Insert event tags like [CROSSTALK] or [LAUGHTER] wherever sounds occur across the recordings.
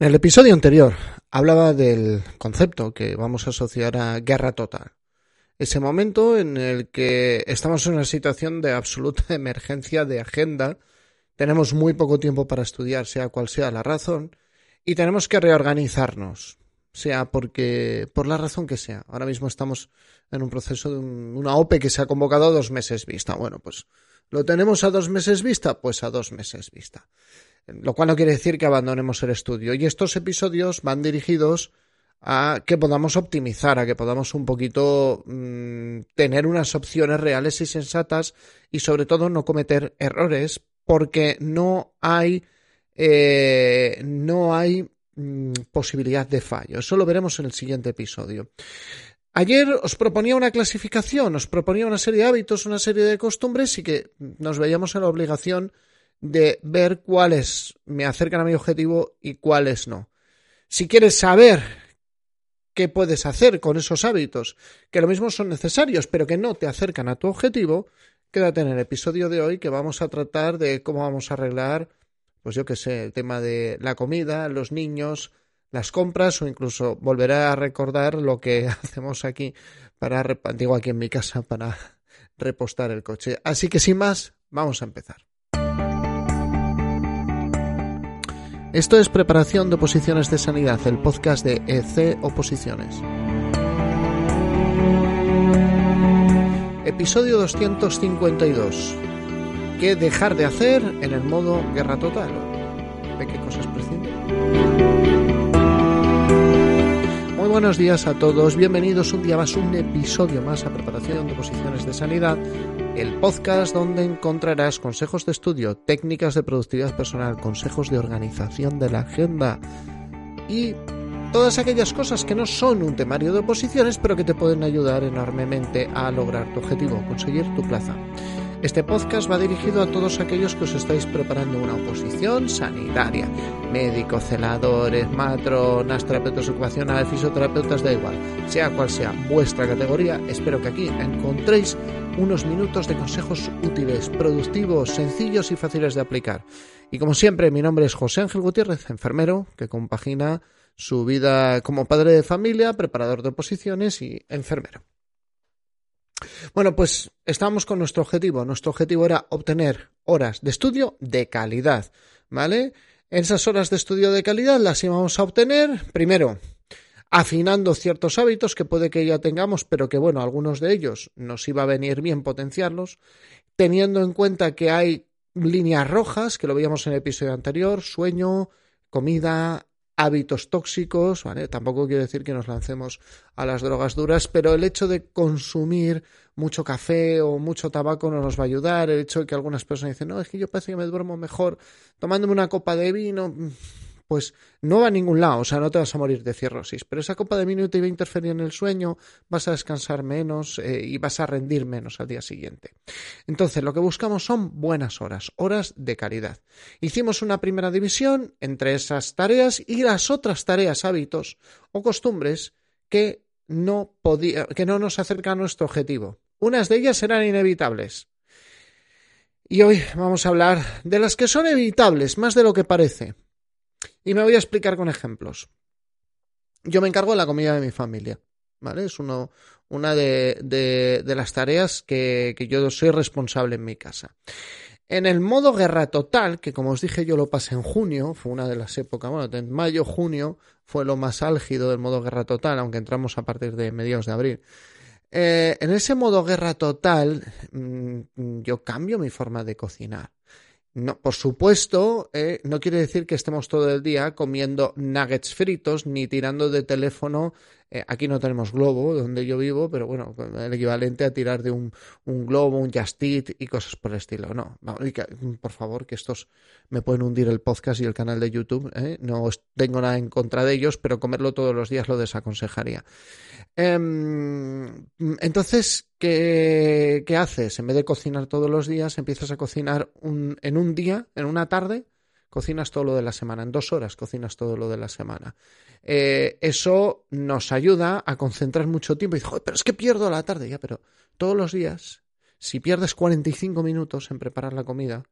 En el episodio anterior hablaba del concepto que vamos a asociar a guerra total. Ese momento en el que estamos en una situación de absoluta [LAUGHS] emergencia de agenda, tenemos muy poco tiempo para estudiar, sea cual sea la razón, y tenemos que reorganizarnos, sea porque por la razón que sea. Ahora mismo estamos en un proceso de una OPE que se ha convocado a dos meses vista. Bueno, pues lo tenemos a dos meses vista, pues a dos meses vista lo cual no quiere decir que abandonemos el estudio. Y estos episodios van dirigidos a que podamos optimizar, a que podamos un poquito mm, tener unas opciones reales y sensatas y sobre todo no cometer errores porque no hay eh, no hay mm, posibilidad de fallo. Eso lo veremos en el siguiente episodio. Ayer os proponía una clasificación, os proponía una serie de hábitos, una serie de costumbres y que nos veíamos en la obligación de ver cuáles me acercan a mi objetivo y cuáles no. Si quieres saber qué puedes hacer con esos hábitos, que lo mismo son necesarios, pero que no te acercan a tu objetivo, quédate en el episodio de hoy que vamos a tratar de cómo vamos a arreglar, pues yo qué sé, el tema de la comida, los niños, las compras o incluso volveré a recordar lo que [LAUGHS] hacemos aquí para, digo aquí en mi casa, para repostar el coche. Así que sin más, vamos a empezar. Esto es Preparación de Oposiciones de Sanidad, el podcast de EC Oposiciones. Episodio 252. ¿Qué dejar de hacer en el modo guerra total? ¿De qué cosas prescindir? Muy buenos días a todos, bienvenidos un día más, un episodio más a Preparación de Oposiciones de Sanidad el podcast donde encontrarás consejos de estudio, técnicas de productividad personal, consejos de organización de la agenda y todas aquellas cosas que no son un temario de oposiciones, pero que te pueden ayudar enormemente a lograr tu objetivo, conseguir tu plaza. Este podcast va dirigido a todos aquellos que os estáis preparando una oposición sanitaria. Médicos, celadores, matronas, terapeutas ocupacionales, fisioterapeutas, da igual. Sea cual sea vuestra categoría, espero que aquí encontréis unos minutos de consejos útiles, productivos, sencillos y fáciles de aplicar. Y como siempre, mi nombre es José Ángel Gutiérrez, enfermero, que compagina su vida como padre de familia, preparador de oposiciones y enfermero. Bueno, pues estamos con nuestro objetivo. Nuestro objetivo era obtener horas de estudio de calidad, ¿vale? Esas horas de estudio de calidad las íbamos a obtener, primero, afinando ciertos hábitos que puede que ya tengamos, pero que, bueno, algunos de ellos nos iba a venir bien potenciarlos, teniendo en cuenta que hay líneas rojas, que lo veíamos en el episodio anterior, sueño, comida, hábitos tóxicos, ¿vale? Tampoco quiero decir que nos lancemos a las drogas duras, pero el hecho de consumir mucho café o mucho tabaco no nos va a ayudar, el hecho de que algunas personas dicen, no, es que yo parece que me duermo mejor tomándome una copa de vino, pues no va a ningún lado, o sea, no te vas a morir de cirrosis, pero esa copa de vino te iba a interferir en el sueño, vas a descansar menos eh, y vas a rendir menos al día siguiente. Entonces, lo que buscamos son buenas horas, horas de calidad. Hicimos una primera división entre esas tareas y las otras tareas, hábitos o costumbres que no, podía, que no nos acercan a nuestro objetivo. Unas de ellas eran inevitables. Y hoy vamos a hablar de las que son evitables, más de lo que parece. Y me voy a explicar con ejemplos. Yo me encargo de la comida de mi familia, ¿vale? Es uno, una de, las tareas que, que yo soy responsable en mi casa. En el modo guerra total, que como os dije yo lo pasé en junio, fue una de las épocas, bueno, en mayo, junio fue lo más álgido del modo guerra total, aunque entramos a partir de mediados de abril. Eh, en ese modo guerra total, mm, yo cambio mi forma de cocinar. No, por supuesto, eh, no quiere decir que estemos todo el día comiendo nuggets fritos ni tirando de teléfono. Eh, aquí no tenemos globo donde yo vivo, pero bueno, el equivalente a tirar de un, globo, un Just y cosas por el estilo. No, por favor, que estos me pueden hundir el podcast y el canal de YouTube. ¿eh? No tengo nada en contra de ellos, pero comerlo todos los días lo desaconsejaría. Em, entonces, ¿qué, ¿qué, haces? En vez de cocinar todos los días, empiezas a cocinar en un día, en una tarde, cocinas todo lo de la semana. En dos horas cocinas todo lo de la semana. Eh, eso nos ayuda a concentrar mucho tiempo. Y pero es que pierdo la tarde. Ya, pero todos los días, si pierdes 45 minutos en preparar la comida,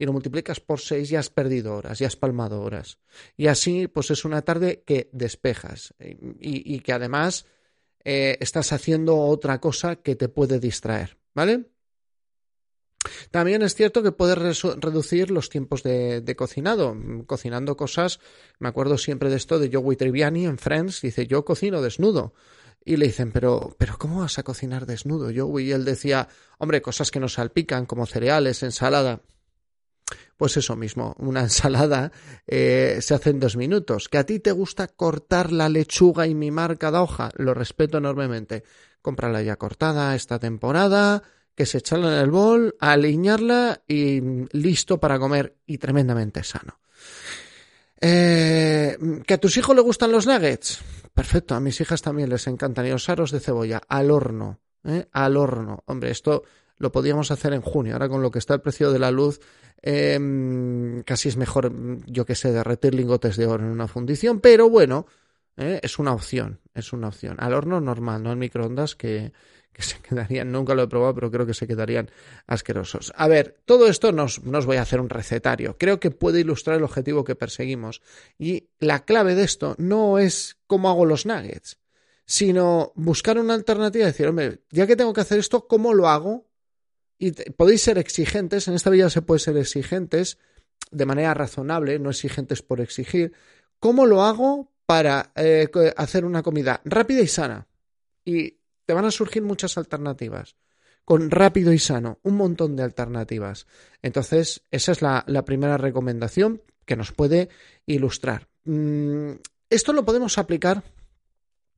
y lo multiplicas por 6 ya has perdido horas, ya has palmado horas. Y así, pues es una tarde que despejas y, que además eh, estás haciendo otra cosa que te puede distraer, ¿vale? También es cierto que puedes reducir los tiempos de, cocinado, cocinando cosas. Me acuerdo siempre de esto de Joey Triviani en Friends, dice yo cocino desnudo. Y le dicen, pero, pero ¿cómo vas a cocinar desnudo, Joey? Y él decía, hombre, cosas que no salpican, como cereales, ensalada. Pues eso mismo, una [LAUGHS] ensalada eh, se hace en dos minutos. ¿Que a ti te gusta cortar la lechuga y mimar cada hoja? Lo respeto enormemente. Cómprala ya cortada esta temporada, que se echarla en el bol, alinearla y listo para comer y tremendamente sano. Eh, ¿Que a tus hijos le gustan los nuggets? Perfecto, a mis hijas también les encantan. Y los aros de cebolla, al horno, ¿eh? al horno. Hombre, esto lo podíamos hacer en junio. Ahora con lo que está el precio de la luz, em, casi es mejor, yo que sé, derretir lingotes de oro en una fundición, pero bueno, ¿eh? es una opción, es una opción. Al horno normal, no en microondas que, se quedarían, nunca lo he probado, pero creo que se quedarían asquerosos. A ver, todo esto no os, voy a hacer un recetario, creo que puede ilustrar el objetivo que perseguimos. Y la clave de esto no es cómo hago los nuggets, sino buscar una alternativa y decir, hombre, ya que tengo que hacer esto, ¿cómo lo hago? Y podéis ser exigentes, en esta vida se puede ser exigentes de manera razonable, no exigentes por exigir. ¿Cómo lo hago para eh, hacer una comida rápida y sana? Y te van a surgir muchas alternativas. Con rápido y sano, un montón de alternativas. Entonces, esa es la, primera recomendación que nos puede ilustrar. Mm, esto lo podemos aplicar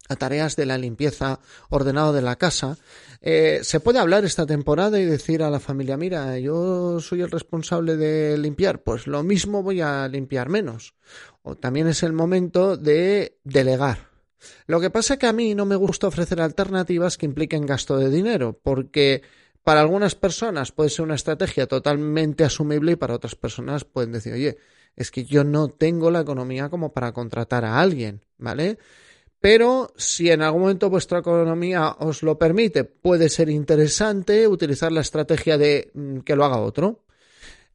a tareas de la limpieza ordenado de la casa. Eh, se puede hablar esta temporada y decir a la familia, mira, yo soy el responsable de limpiar, pues lo mismo voy a limpiar menos. O también es el momento de delegar. Lo que pasa es que a mí no me gusta ofrecer alternativas que impliquen gasto de dinero, porque para algunas personas puede ser una estrategia totalmente asumible y para otras personas pueden decir, oye, es que yo no tengo la economía como para contratar a alguien, ¿vale? Pero si en algún momento vuestra economía os lo permite, puede ser interesante utilizar la estrategia de mm, que lo haga otro.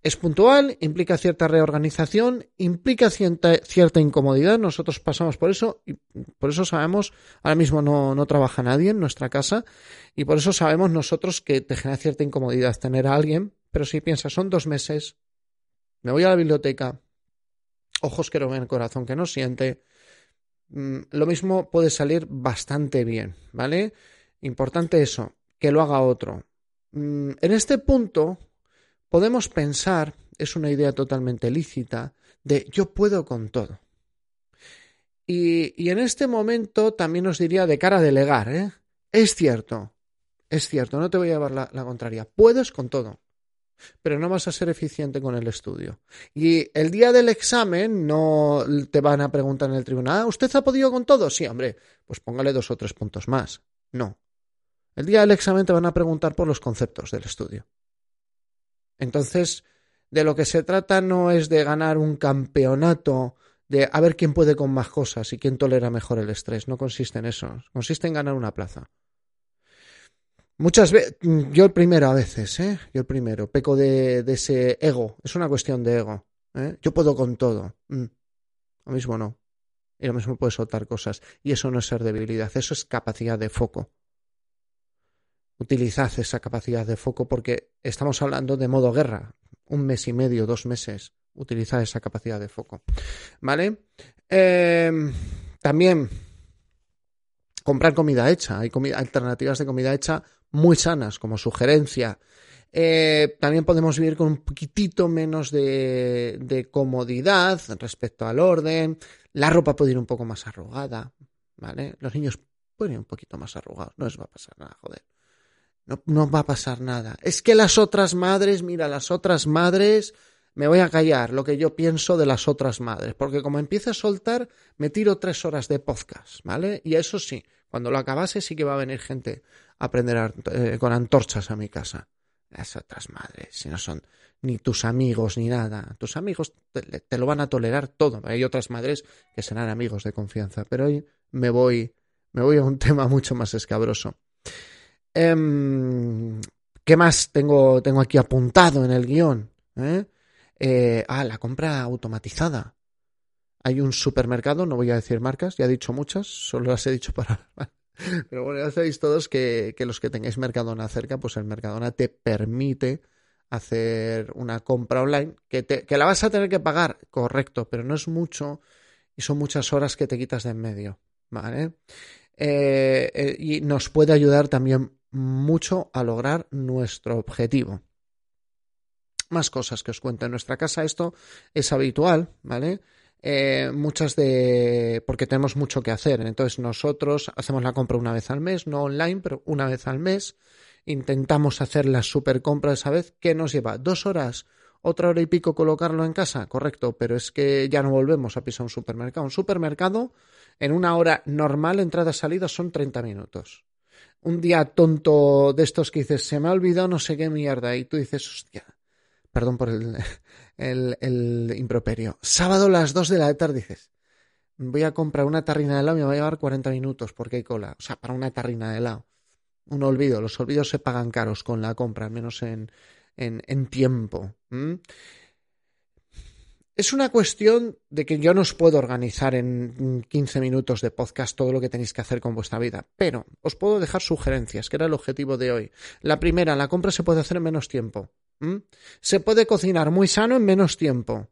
Es puntual, implica cierta reorganización, implica cierta, incomodidad. Nosotros pasamos por eso y por eso sabemos, ahora mismo no, no trabaja nadie en nuestra casa y por eso sabemos nosotros que te genera cierta incomodidad tener a alguien, pero si piensas, son dos meses, me voy a la biblioteca, ojos que no ven, corazón que no siente, mm, lo mismo puede salir bastante bien, ¿vale? Importante eso, que lo haga otro. Mm, en este punto, podemos pensar, es una idea totalmente lícita, de yo puedo con todo. Y, en este momento también os diría de cara a delegar, ¿eh? Es cierto, es cierto, no te voy a llevar la, la contraria, puedes con todo, pero no vas a ser eficiente con el estudio. Y el día del examen no te van a preguntar en el tribunal, ah, ¿usted ha podido con todo? Sí, hombre, pues póngale dos o tres puntos más. No. El día del examen te van a preguntar por los conceptos del estudio. Entonces, de lo que se trata no es de ganar un campeonato, de a ver quién puede con más cosas y quién tolera mejor el estrés. No consiste en eso. Consiste en ganar una plaza. Muchas veces, yo el primero a veces, ¿eh? Yo el primero, peco de, ese ego. Es una cuestión de ego. ¿eh? Yo puedo con todo. Mm. Lo mismo no. Y lo mismo puede soltar cosas. Y eso no es ser debilidad, eso es capacidad de foco. Utilizad esa capacidad de foco porque estamos hablando de modo guerra. Un mes y medio, dos meses. Utilizad esa capacidad de foco. ¿Vale? Eh, también comprar comida hecha. Hay alternativas de comida hecha muy sanas como sugerencia. Eh, también podemos vivir con un poquitito menos de, de, comodidad respecto al orden. La ropa puede ir un poco más arrugada, ¿vale? Los niños pueden ir un poquito más arrugados. No les va a pasar nada, joder. No, va a pasar nada. Es que las otras madres, mira, las otras madres, me voy a callar lo que yo pienso de las otras madres, porque como empiece a soltar, me tiro tres horas de podcast, ¿vale? Y eso sí, cuando lo acabase sí que va a venir gente a aprender eh, con antorchas a mi casa. Las otras madres, si no son ni tus amigos ni nada. Tus amigos te, te, lo van a tolerar todo. Hay otras madres que serán amigos de confianza. Pero hoy me voy, me voy a un [LAUGHS] tema mucho más escabroso. Em, ¿Qué más tengo, tengo aquí apuntado en el guion? ¿Eh? Eh, ah, la compra automatizada. Hay un supermercado, no voy a decir marcas, ya he dicho muchas, solo las he dicho para... [LAUGHS] Pero bueno, ya sabéis todos que, que los que tengáis Mercadona cerca, pues el Mercadona te permite hacer una compra online que, te, que la vas a tener que pagar, correcto, pero no es mucho y son muchas horas que te quitas de en medio, ¿vale? Eh, y nos puede ayudar también mucho a lograr nuestro objetivo. Más cosas que os cuento en nuestra casa. Esto es habitual, ¿vale? Eh, muchas de. porque tenemos mucho que hacer. Entonces, nosotros hacemos la compra una vez al mes, no online, pero una vez al mes intentamos hacer la super compra esa vez, ¿qué nos lleva? ¿Dos horas? ¿Otra hora y pico colocarlo en casa? Correcto, pero es que ya no volvemos a pisar un supermercado. Un supermercado en una hora normal, entrada-salida, son 30 minutos. Un día tonto de estos que dices, se me ha olvidado no sé qué mierda, y tú dices, hostia, perdón por el, el, el improperio. Sábado a las 2 de la tarde dices, voy a comprar una tarrina de helado y me va a llevar 40 minutos porque hay cola. O sea, para una tarrina de helado un olvido. Los olvidos se pagan caros con la compra, al menos en, en, tiempo. Es una cuestión de que yo no os puedo organizar en 15 minutos de podcast todo lo que tenéis que hacer con vuestra vida, pero os puedo dejar sugerencias, que era el objetivo de hoy. La primera, la compra se puede hacer en menos tiempo. Se puede cocinar muy sano en menos tiempo.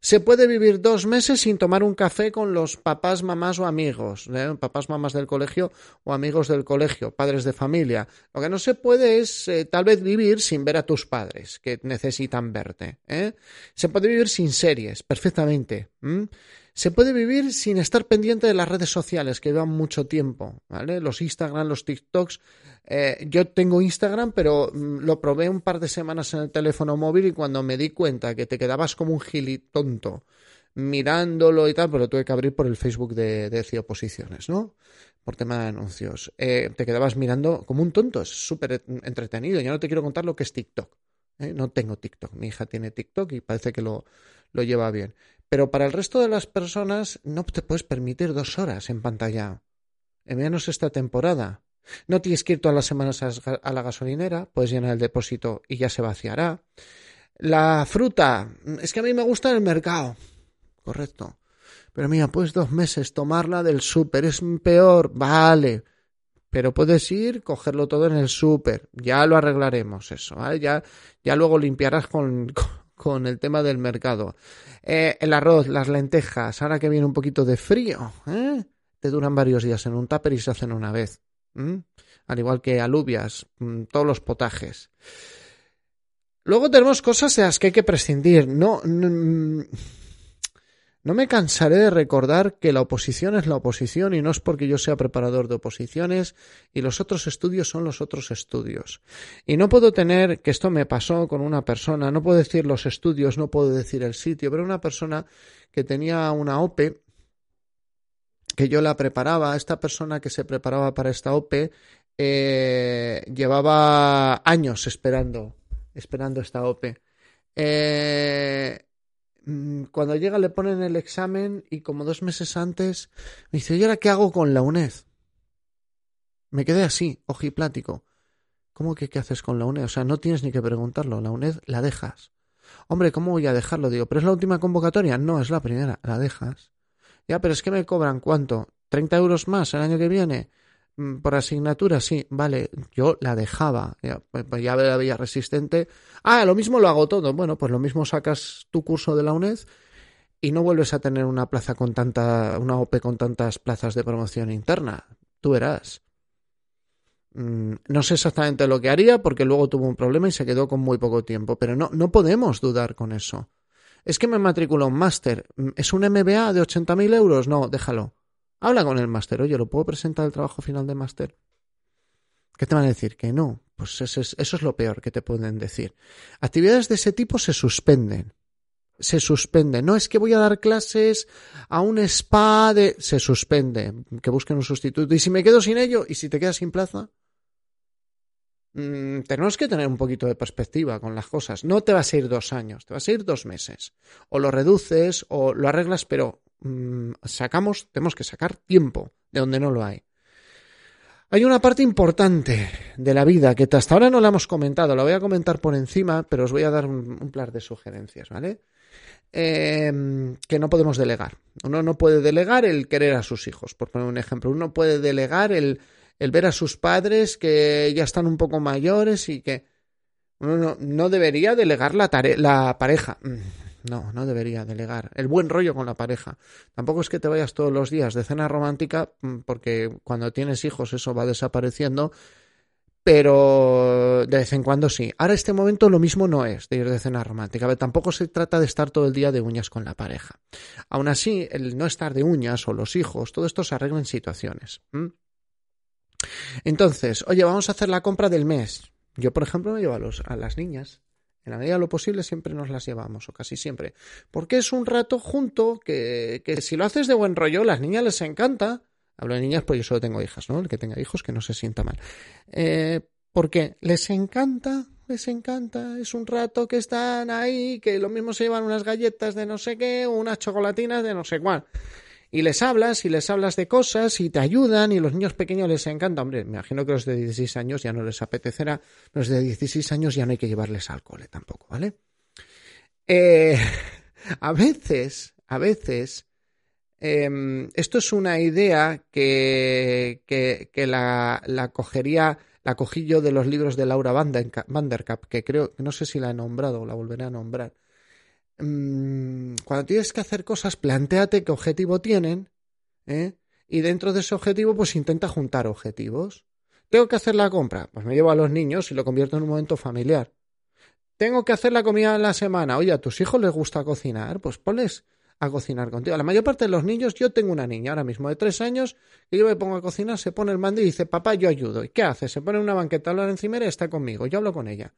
Se puede vivir dos meses sin tomar un café con los papás, mamás o amigos, ¿eh? papás, mamás del colegio o amigos del colegio, padres de familia. Lo que no se puede es eh, tal vez vivir sin ver a tus padres que necesitan verte. ¿eh? Se puede vivir sin series, perfectamente. Se puede vivir sin estar pendiente de las redes sociales que llevan mucho tiempo, ¿vale? Los Instagram, los TikToks. Eh, yo tengo Instagram, pero mm, lo probé un par de semanas en el teléfono móvil y cuando me di cuenta que te quedabas como un gilitonto mirándolo y tal, pero lo tuve que abrir por el Facebook de, de Oposiciones, ¿no? Por tema de anuncios. Eh, te quedabas mirando como un tonto, es súper entretenido. Yo no te quiero contar lo que es TikTok. ¿Eh? No tengo TikTok, mi hija tiene TikTok y parece que lo, lo lleva bien. Pero para el resto de las personas no te puedes permitir dos horas en pantalla. En menos esta temporada. No tienes que ir todas las semanas a la gasolinera, puedes llenar el depósito y ya se vaciará. La fruta, es que a mí me gusta el mercado. Correcto. Pero mira, pues dos meses tomarla del súper es peor. Vale. Pero puedes ir, cogerlo todo en el súper. Ya lo arreglaremos eso. Ya, ya luego limpiarás con, con el tema del mercado. Eh, el arroz, las lentejas, ahora que viene un poquito de frío, ¿eh? te duran varios días en un tupper y se hacen una vez. Al igual que alubias, mm, todos los potajes. Luego tenemos cosas de las que hay que prescindir. no no me cansaré de recordar que la oposición es la oposición y no es porque yo sea preparador de oposiciones y los otros estudios son los otros estudios. Y no puedo tener, que esto me pasó con una persona, no puedo decir los estudios, no puedo decir el sitio, pero una persona que tenía una OPE que yo la preparaba, esta persona que se preparaba para esta OPE eh, llevaba años esperando, esperando esta OPE. Eh, cuando llega le ponen el examen y como dos meses antes me dice, ¿y ahora qué hago con la UNED? Me quedé así, ojiplático. ¿Cómo que qué haces con la UNED? O sea, no tienes ni que preguntarlo, la UNED la dejas. Hombre, ¿cómo voy a dejarlo? Digo, ¿pero es la última convocatoria? No, es la primera, la dejas. Ya, pero es que me cobran cuánto? ¿30 euros más el año que viene? Mm, por asignatura, sí, vale, yo la dejaba, ya, pues, pues ya la veía resistente. Ah, lo mismo lo hago todo. Bueno, pues lo mismo sacas tu curso de la UNED y no vuelves a tener una plaza con tanta, una OP con tantas plazas de promoción interna. Tú verás. Mm, no sé exactamente lo que haría porque luego tuvo un problema y se quedó con muy poco tiempo, pero no, no podemos dudar con eso. Es que me matriculó un máster. ¿Es un MBA de 80.000 euros? No, déjalo. Habla con el máster, oye, ¿lo puedo presentar el trabajo final de máster? ¿Qué te van a decir? Que no. Pues eso es, eso es lo peor que te pueden decir. Actividades de ese tipo se suspenden. Se suspenden. No es que voy a dar clases a un spa de... Se suspende. Que busquen un sustituto. Y si me quedo sin ello, y si te quedas sin plaza, mm, tenemos que tener un poquito de perspectiva con las cosas. No te vas a ir dos años, te vas a ir dos meses. O lo reduces o lo arreglas, pero Mm, sacamos, tenemos que sacar tiempo de donde no lo hay. Hay una parte importante de la vida que hasta ahora no la hemos comentado, la voy a comentar por encima, pero os voy a dar un, un de sugerencias, ¿vale? Eh, que no podemos delegar. Uno no puede delegar el querer a sus hijos, por poner un ejemplo. Uno puede delegar el, el ver a sus padres que ya están un poco mayores y que uno no, no debería delegar la, la pareja. No, no debería delegar. El buen rollo con la pareja. Tampoco es que te vayas todos los días de cena romántica, mm, porque cuando tienes hijos eso va desapareciendo, pero de vez en cuando sí. Ahora este momento lo mismo no es de ir de cena romántica. Pero tampoco se trata de estar todo el día de uñas con la pareja. Aún así, el no estar de uñas o los hijos, todo esto se arregla en situaciones. Entonces, oye, vamos a hacer la compra del mes. Yo, por ejemplo, me llevo a, los, a las niñas en la medida de lo posible siempre nos las llevamos, o casi siempre. Porque es un rato junto que, que si lo haces de buen rollo, las niñas les encanta. Hablo de niñas, pues yo solo tengo hijas, ¿no? El que tenga hijos que no se sienta mal. Eh, porque les encanta, les encanta. Es un rato que están ahí, que lo mismo se llevan unas galletas de no sé qué, unas chocolatinas de no sé cuál y les hablas y les hablas de cosas y te ayudan y los niños pequeños les encanta. Hombre, me imagino que los de 16 años ya no les apetecerá, los de 16 años ya no hay que llevarles alcohol tampoco, ¿vale? Eh, [LAUGHS] a veces, a veces, eh, esto es una idea que, que, que la, la, cogería, la cogí yo de los libros de Laura Vanderkap, que creo, no sé si la he nombrado o la volveré a nombrar mmm, cuando tienes que hacer cosas, planteate qué objetivo tienen, ¿eh? Y dentro de ese objetivo, pues intenta juntar objetivos. ¿Tengo que hacer la compra? Pues me llevo a los niños y lo convierto en un momento familiar. ¿Tengo que hacer la comida en la semana? Oye, ¿a tus hijos les gusta cocinar? Pues ponles a cocinar contigo. La mayor parte de los niños, yo tengo una niña ahora mismo de tres años, y yo me pongo a cocinar, se pone el mando y dice, papá, yo ayudo. ¿Y qué hace? Se pone una banqueta la encima y está conmigo. Yo hablo con ella.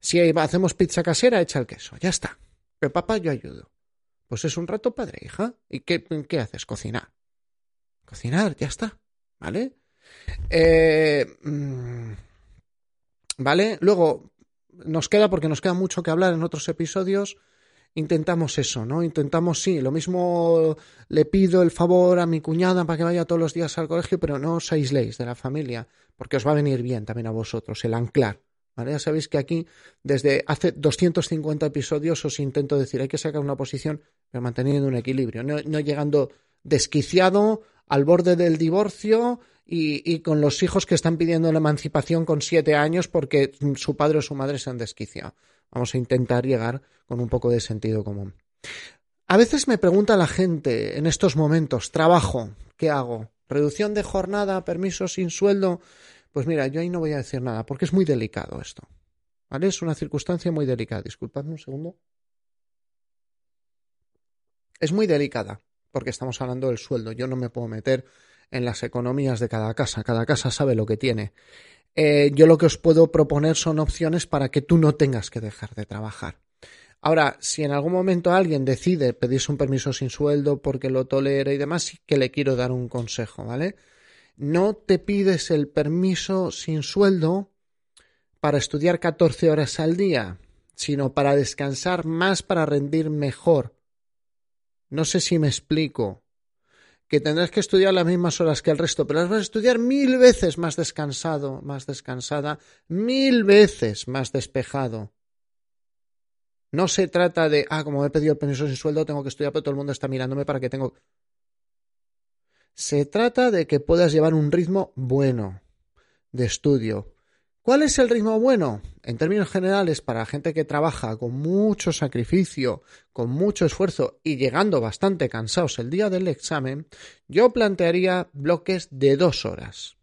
Si hacemos pizza casera, echa el queso. Ya está. Pero papá, yo ayudo. Pues es un rato padre, hija. ¿Y qué, qué haces? Cocinar. Cocinar, ya está. ¿Vale? Eh, mm, ¿Vale? Luego, nos queda, porque nos queda mucho que hablar en otros episodios, intentamos eso, ¿no? Intentamos, sí, lo mismo le pido el favor a mi cuñada para que vaya todos los días al colegio, pero no os aisléis de la familia, porque os va a venir bien también a vosotros el anclar ya sabéis que aquí, desde hace 250 episodios, os intento decir, hay que sacar una posición, pero manteniendo un equilibrio, no, llegando desquiciado al borde del divorcio y, y, con los hijos que están pidiendo la emancipación con siete años porque su padre o su madre se han desquiciado. Vamos a intentar llegar con un poco de sentido común. A veces me pregunta la gente en estos momentos, trabajo, ¿qué hago? ¿Reducción de jornada, permiso sin sueldo? Pues mira, yo ahí no voy a decir nada, porque es muy delicado esto. ¿Vale? Es una circunstancia muy delicada. Disculpadme un segundo. Es muy delicada, porque estamos hablando del sueldo. Yo no me puedo meter en las economías de cada casa. Cada casa sabe lo que tiene. Eh, yo lo que os puedo proponer son opciones para que tú no tengas que dejar de trabajar. Ahora, si en algún momento alguien decide pedirse un permiso sin sueldo porque lo tolera y demás, sí que le quiero dar un consejo, ¿vale? No te pides el permiso sin sueldo para estudiar 14 horas al día, sino para descansar más para rendir mejor. No sé si me explico. Que tendrás que estudiar las mismas horas que el resto, pero las vas a estudiar mil veces más descansado, más descansada, mil veces más despejado. No se trata de, ah, como he pedido el permiso sin sueldo, tengo que estudiar, pero todo el mundo está mirándome para que tengo. Se trata de que puedas llevar un ritmo bueno de estudio. ¿Cuál es el ritmo bueno? En términos generales, para gente que trabaja con mucho sacrificio, con mucho esfuerzo y llegando bastante cansados el día del examen, yo plantearía bloques de dos horas.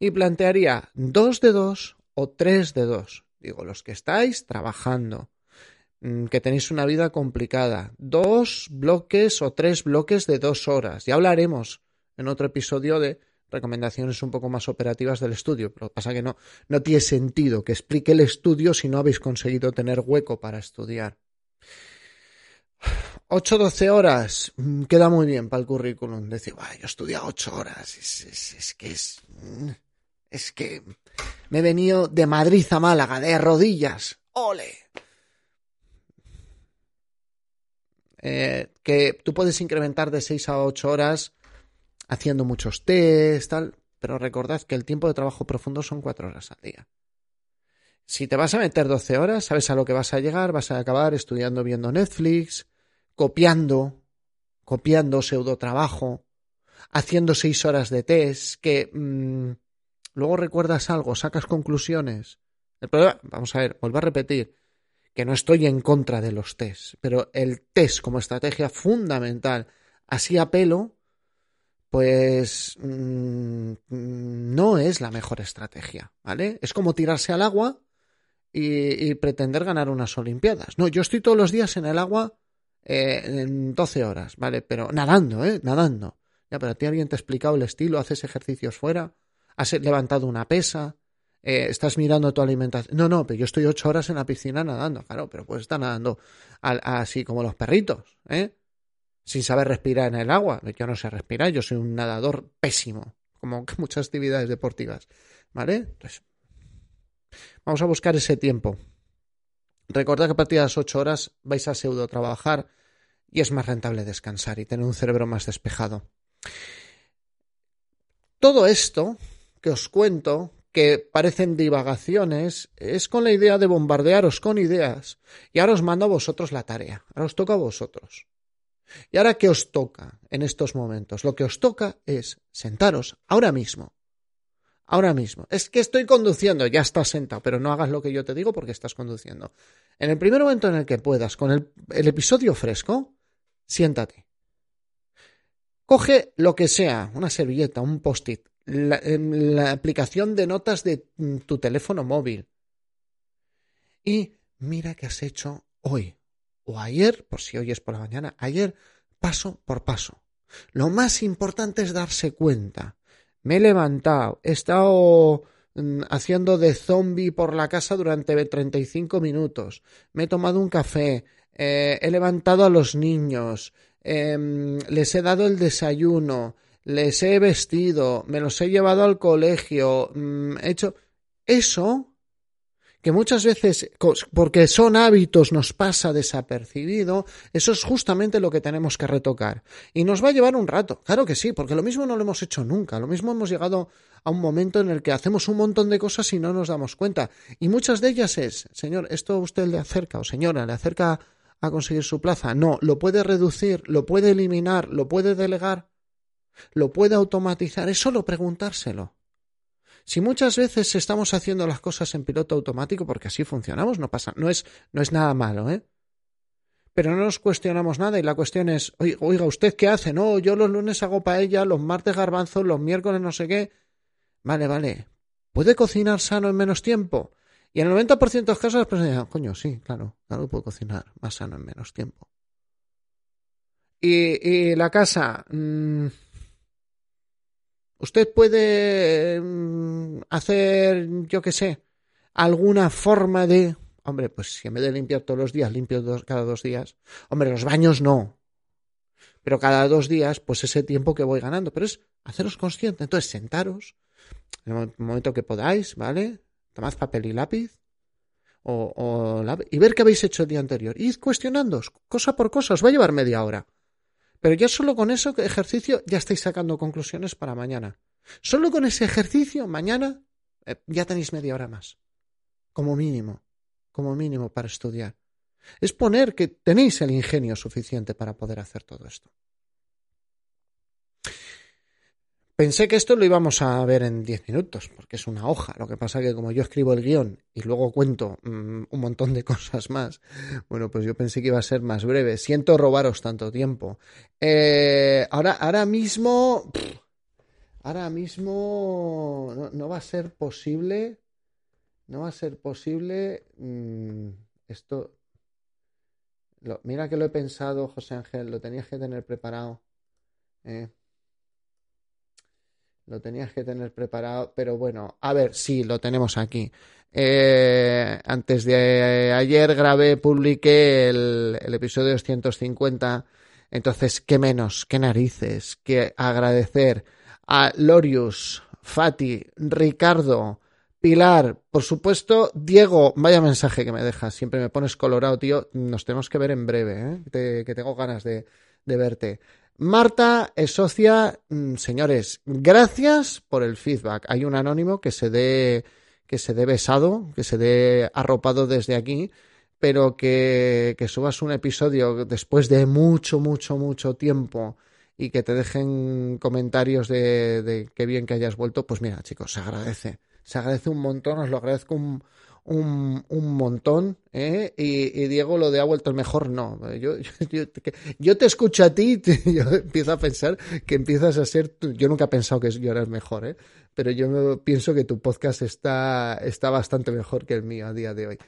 Y plantearía dos de dos o tres de dos. Digo, los que estáis trabajando, mm, que tenéis una vida complicada, dos bloques o tres bloques de dos horas. Ya hablaremos en otro episodio de recomendaciones un poco más operativas del estudio. Pero pasa que no, no tiene sentido que explique el estudio si no habéis conseguido tener hueco para estudiar. 8-12 horas mm, queda muy bien para el currículum. Decir, yo he estudiado 8 horas. Es, es, que es. Mm, es que me he venido de Madrid a Málaga, de rodillas. ¡Ole! Eh, que tú puedes incrementar de 6 a 8 horas haciendo muchos test, tal. pero recordad que el tiempo de trabajo profundo son cuatro horas al día. Si te vas a meter 12 horas, sabes a lo que vas a llegar, vas a acabar estudiando viendo Netflix, copiando, copiando pseudo trabajo, haciendo seis horas de test, que mm, luego recuerdas algo, sacas conclusiones. El problema, vamos a ver, vuelvo a repetir, que no estoy en contra de los test, pero el test como estrategia fundamental, así a pelo, pues mm, no es la mejor estrategia, ¿vale? Es como tirarse al agua y, pretender ganar unas Olimpiadas. No, yo estoy todos los días en el agua eh, en 12 horas, ¿vale? Pero nadando, ¿eh? Nadando. Ya, pero a ti alguien te ha explicado el estilo, haces ejercicios fuera, has levantado una pesa, eh, estás mirando tu alimentación. No, no, pero yo estoy ocho horas en la piscina nadando, claro, pero puedes estar nadando así como los perritos, ¿eh? Sin saber respirar en el agua. Yo no sé respirar, yo soy un nadador pésimo, como muchas actividades deportivas, ¿vale? Entonces, Vamos a buscar ese tiempo. Recordad que a partir de las 8 horas vais a pseudo trabajar y es más rentable descansar y tener un cerebro más despejado. Todo esto que os cuento, que parecen divagaciones, es con la idea de bombardearos con ideas. Y ahora os mando a vosotros la tarea. Ahora os toca a vosotros. ¿Y ahora qué os toca en estos momentos? Lo que os toca es sentaros ahora mismo ahora mismo. Es que estoy conduciendo, ya estás sentado, pero no hagas lo que yo te digo porque estás conduciendo. En el primer momento en el que puedas, con el, episodio fresco, siéntate. Coge lo que sea, una servilleta, un post-it, la, em, aplicación de notas de mm, tu teléfono móvil. Y mira qué has hecho hoy o ayer, por si hoy es por la mañana, ayer paso por paso. Lo más importante es darse cuenta me he levantado, he estado mm, haciendo de zombie por la casa durante 35 minutos, me he tomado un café, eh, he levantado a los niños, em, les he dado el desayuno, les he vestido, me los he llevado al colegio, mm, he hecho... Eso que muchas veces, porque son hábitos, nos pasa desapercibido, eso es justamente lo que tenemos que retocar. Y nos va a llevar un rato, claro que sí, porque lo mismo no lo hemos hecho nunca, lo mismo hemos llegado a un momento en el que hacemos un montón de cosas y no nos damos cuenta. Y muchas de ellas es, señor, ¿esto usted le acerca o señora le acerca a conseguir su plaza? No, lo puede reducir, lo puede eliminar, lo puede delegar, lo puede automatizar, es solo preguntárselo. Si muchas veces estamos haciendo las cosas en piloto automático, porque así funcionamos, no pasa, no es, no es nada malo, ¿eh? Pero no nos cuestionamos nada y la cuestión es, oiga, ¿usted qué hace? No, yo los lunes hago paella, los martes garbanzos, los miércoles no sé qué. Vale, vale. ¿Puede cocinar sano en menos tiempo? Y en el 90% de los casos las personas dicen, coño, sí, claro, claro, puedo cocinar más sano en menos tiempo. Y, la casa, mmm, Usted puede mm, hacer, yo qué sé, alguna forma de... Hombre, pues si en vez de limpiar todos los días, limpio cada dos días. Hombre, los baños no. Pero cada dos días, pues ese tiempo que voy ganando. Pero es haceros consciente. Entonces, sentaros en el momento que podáis, ¿vale? Tomad papel y lápiz. O, o y ver qué habéis hecho el día anterior. Id cuestionándoos, cosa por cosa. Os va a llevar media hora. Pero ya solo con eso ejercicio ya estáis sacando conclusiones para mañana. Solo con ese ejercicio mañana eh, ya tenéis media hora más. Como mínimo. Como mínimo para estudiar. Es poner que tenéis el ingenio suficiente para poder hacer todo esto. Pensé que esto lo íbamos a ver en 10 minutos, porque es una hoja. Lo que pasa que como yo escribo el guion y luego cuento mm, un montón de [LAUGHS] cosas más, bueno, pues yo pensé que iba a ser más breve. Siento robaros tanto tiempo. Eh, ahora, ahora mismo, ahora mismo no, va a ser posible, no va a ser posible mm, esto. mira que lo he pensado, José Ángel, lo tenías que tener preparado. Eh. Lo tenías que tener preparado, pero bueno, a ver, sí, lo tenemos aquí. Eh, antes de ayer grabé, publiqué el, el episodio 250. Entonces, ¿qué menos, qué narices, que agradecer a Lorius, Fati, Ricardo, Pilar, por supuesto, Diego, vaya mensaje que me dejas, siempre me pones colorado, tío, nos tenemos que ver en breve, ¿eh? que tengo ganas de verte. Marta es socia, mm, señores, gracias por el feedback. Hay un anónimo que se dé que se dé besado, que se dé arropado desde aquí, pero que, que subas un episodio después de mucho, mucho, mucho tiempo y que te dejen comentarios de, de qué bien que hayas vuelto, pues mira, chicos, se agradece. Se agradece un montón, os lo agradezco un, un, un montón, ¿eh? Y, y, Diego lo de ha vuelto el mejor, no. Yo, [LAUGHS] yo, te escucho a ti, [LAUGHS] yo empiezo a pensar que empiezas a ser, yo nunca he pensado que yo mejor, ¿eh? Pero yo pienso que tu podcast está, está bastante mejor que el mío a día de hoy.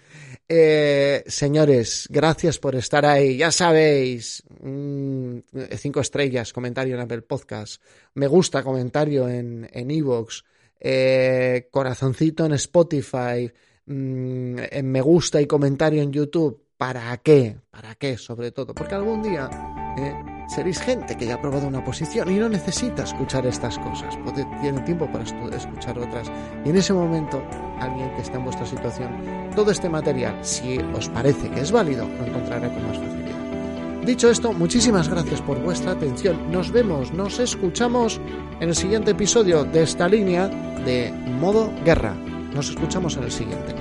Eh, señores, gracias por estar ahí. Ya sabéis, mmm, cinco estrellas, comentario en Apple Podcast. Me gusta comentario en Evox. En eh, corazoncito en Spotify mmm, en me gusta y comentario en YouTube. ¿Para qué? ¿Para qué? Sobre todo. Porque algún día eh, seréis gente que ya ha probado una posición y no necesita escuchar estas cosas. Tiene tiempo para escuchar otras. Y en ese momento, alguien que está en vuestra situación, todo este material, si os parece que es válido, lo encontrará con más facilidad. Dicho esto, muchísimas gracias por vuestra atención. Nos vemos, nos escuchamos en el siguiente episodio de esta línea de modo guerra. Nos escuchamos en el siguiente.